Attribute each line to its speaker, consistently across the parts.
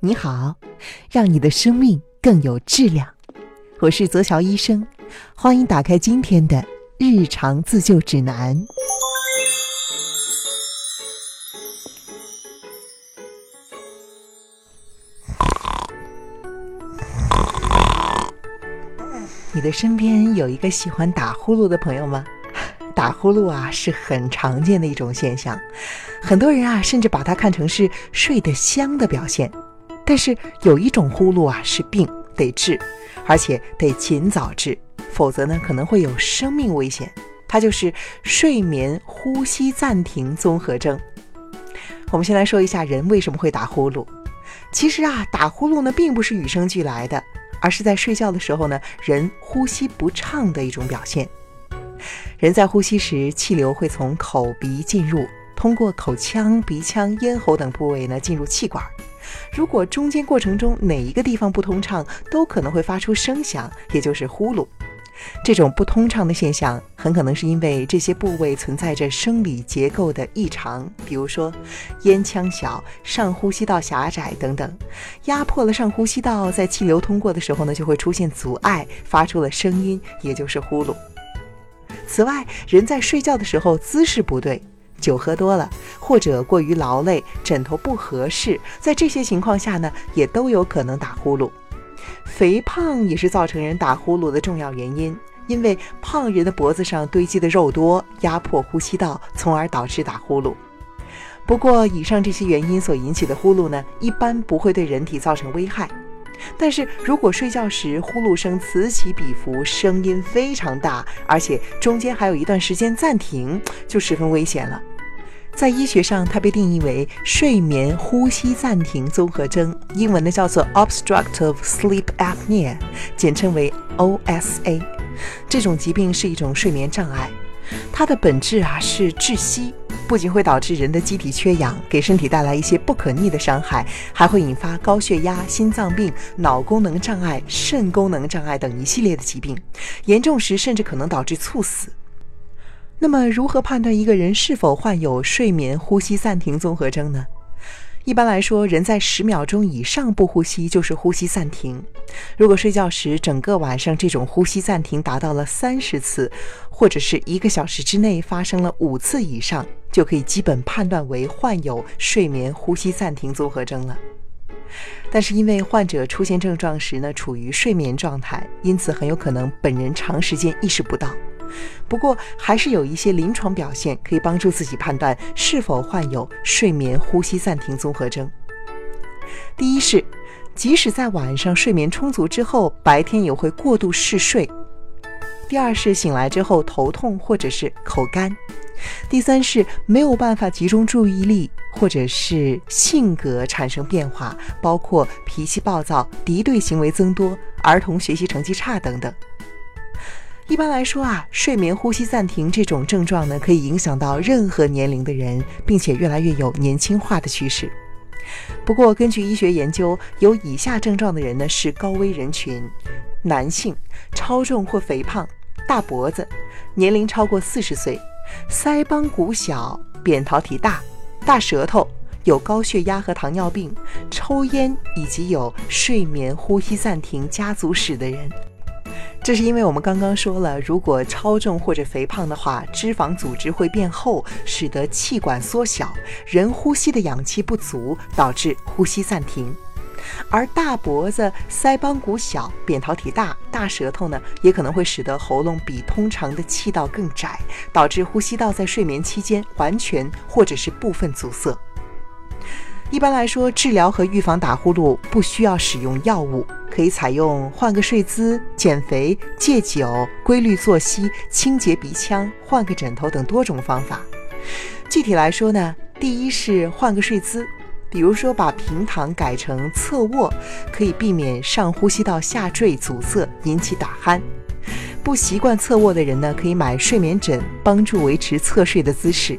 Speaker 1: 你好，让你的生命更有质量。我是泽乔医生，欢迎打开今天的日常自救指南。你的身边有一个喜欢打呼噜的朋友吗？打呼噜啊是很常见的一种现象，很多人啊甚至把它看成是睡得香的表现。但是有一种呼噜啊是病，得治，而且得尽早治，否则呢可能会有生命危险。它就是睡眠呼吸暂停综合征。我们先来说一下人为什么会打呼噜。其实啊，打呼噜呢并不是与生俱来的，而是在睡觉的时候呢，人呼吸不畅的一种表现。人在呼吸时，气流会从口鼻进入，通过口腔、鼻腔、咽喉等部位呢进入气管。如果中间过程中哪一个地方不通畅，都可能会发出声响，也就是呼噜。这种不通畅的现象，很可能是因为这些部位存在着生理结构的异常，比如说咽腔小、上呼吸道狭窄等等，压迫了上呼吸道，在气流通过的时候呢，就会出现阻碍，发出了声音，也就是呼噜。此外，人在睡觉的时候姿势不对。酒喝多了，或者过于劳累，枕头不合适，在这些情况下呢，也都有可能打呼噜。肥胖也是造成人打呼噜的重要原因，因为胖人的脖子上堆积的肉多，压迫呼吸道，从而导致打呼噜。不过，以上这些原因所引起的呼噜呢，一般不会对人体造成危害。但是如果睡觉时呼噜声此起彼伏，声音非常大，而且中间还有一段时间暂停，就十分危险了。在医学上，它被定义为睡眠呼吸暂停综合征，英文的叫做 Obstructive Sleep Apnea，简称为 OSA。这种疾病是一种睡眠障碍，它的本质啊是窒息。不仅会导致人的机体缺氧，给身体带来一些不可逆的伤害，还会引发高血压、心脏病、脑功能障碍、肾功能障碍等一系列的疾病，严重时甚至可能导致猝死。那么，如何判断一个人是否患有睡眠呼吸暂停综合征呢？一般来说，人在十秒钟以上不呼吸就是呼吸暂停。如果睡觉时整个晚上这种呼吸暂停达到了三十次，或者是一个小时之内发生了五次以上，就可以基本判断为患有睡眠呼吸暂停综合征了。但是因为患者出现症状时呢处于睡眠状态，因此很有可能本人长时间意识不到。不过，还是有一些临床表现可以帮助自己判断是否患有睡眠呼吸暂停综合征。第一是，即使在晚上睡眠充足之后，白天也会过度嗜睡；第二是醒来之后头痛或者是口干；第三是没有办法集中注意力，或者是性格产生变化，包括脾气暴躁、敌对行为增多、儿童学习成绩差等等。一般来说啊，睡眠呼吸暂停这种症状呢，可以影响到任何年龄的人，并且越来越有年轻化的趋势。不过，根据医学研究，有以下症状的人呢是高危人群：男性、超重或肥胖、大脖子、年龄超过四十岁、腮帮骨小、扁桃体大、大舌头、有高血压和糖尿病、抽烟以及有睡眠呼吸暂停家族史的人。这是因为我们刚刚说了，如果超重或者肥胖的话，脂肪组织会变厚，使得气管缩小，人呼吸的氧气不足，导致呼吸暂停。而大脖子、腮帮骨小、扁桃体大、大舌头呢，也可能会使得喉咙比通常的气道更窄，导致呼吸道在睡眠期间完全或者是部分阻塞。一般来说，治疗和预防打呼噜不需要使用药物，可以采用换个睡姿、减肥、戒酒、规律作息、清洁鼻腔、换个枕头等多种方法。具体来说呢，第一是换个睡姿，比如说把平躺改成侧卧，可以避免上呼吸道下坠阻塞引起打鼾。不习惯侧卧的人呢，可以买睡眠枕，帮助维持侧睡的姿势。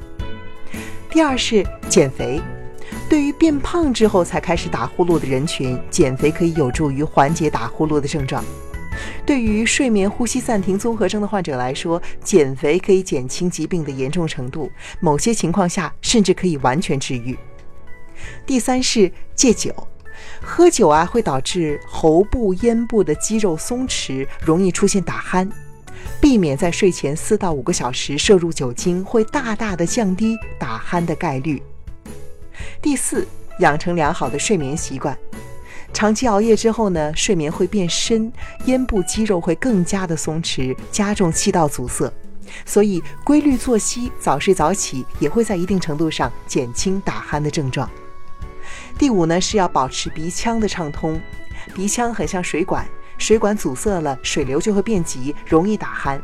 Speaker 1: 第二是减肥。对于变胖之后才开始打呼噜的人群，减肥可以有助于缓解打呼噜的症状。对于睡眠呼吸暂停综合征的患者来说，减肥可以减轻疾病的严重程度，某些情况下甚至可以完全治愈。第三是戒酒，喝酒啊会导致喉部、咽部的肌肉松弛，容易出现打鼾。避免在睡前四到五个小时摄入酒精，会大大的降低打鼾的概率。第四，养成良好的睡眠习惯。长期熬夜之后呢，睡眠会变深，咽部肌肉会更加的松弛，加重气道阻塞。所以，规律作息、早睡早起也会在一定程度上减轻打鼾的症状。第五呢，是要保持鼻腔的畅通。鼻腔很像水管，水管阻塞了，水流就会变急，容易打鼾。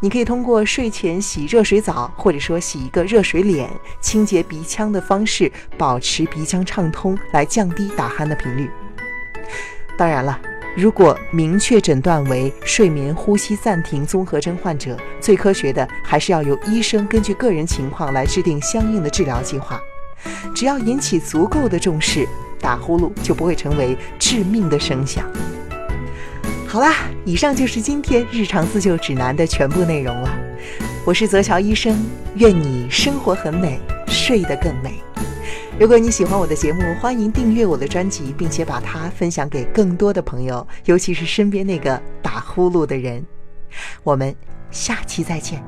Speaker 1: 你可以通过睡前洗热水澡，或者说洗一个热水脸，清洁鼻腔的方式，保持鼻腔畅通，来降低打鼾的频率。当然了，如果明确诊断为睡眠呼吸暂停综合征患者，最科学的还是要由医生根据个人情况来制定相应的治疗计划。只要引起足够的重视，打呼噜就不会成为致命的声响。好啦，以上就是今天日常自救指南的全部内容了。我是泽桥医生，愿你生活很美，睡得更美。如果你喜欢我的节目，欢迎订阅我的专辑，并且把它分享给更多的朋友，尤其是身边那个打呼噜的人。我们下期再见。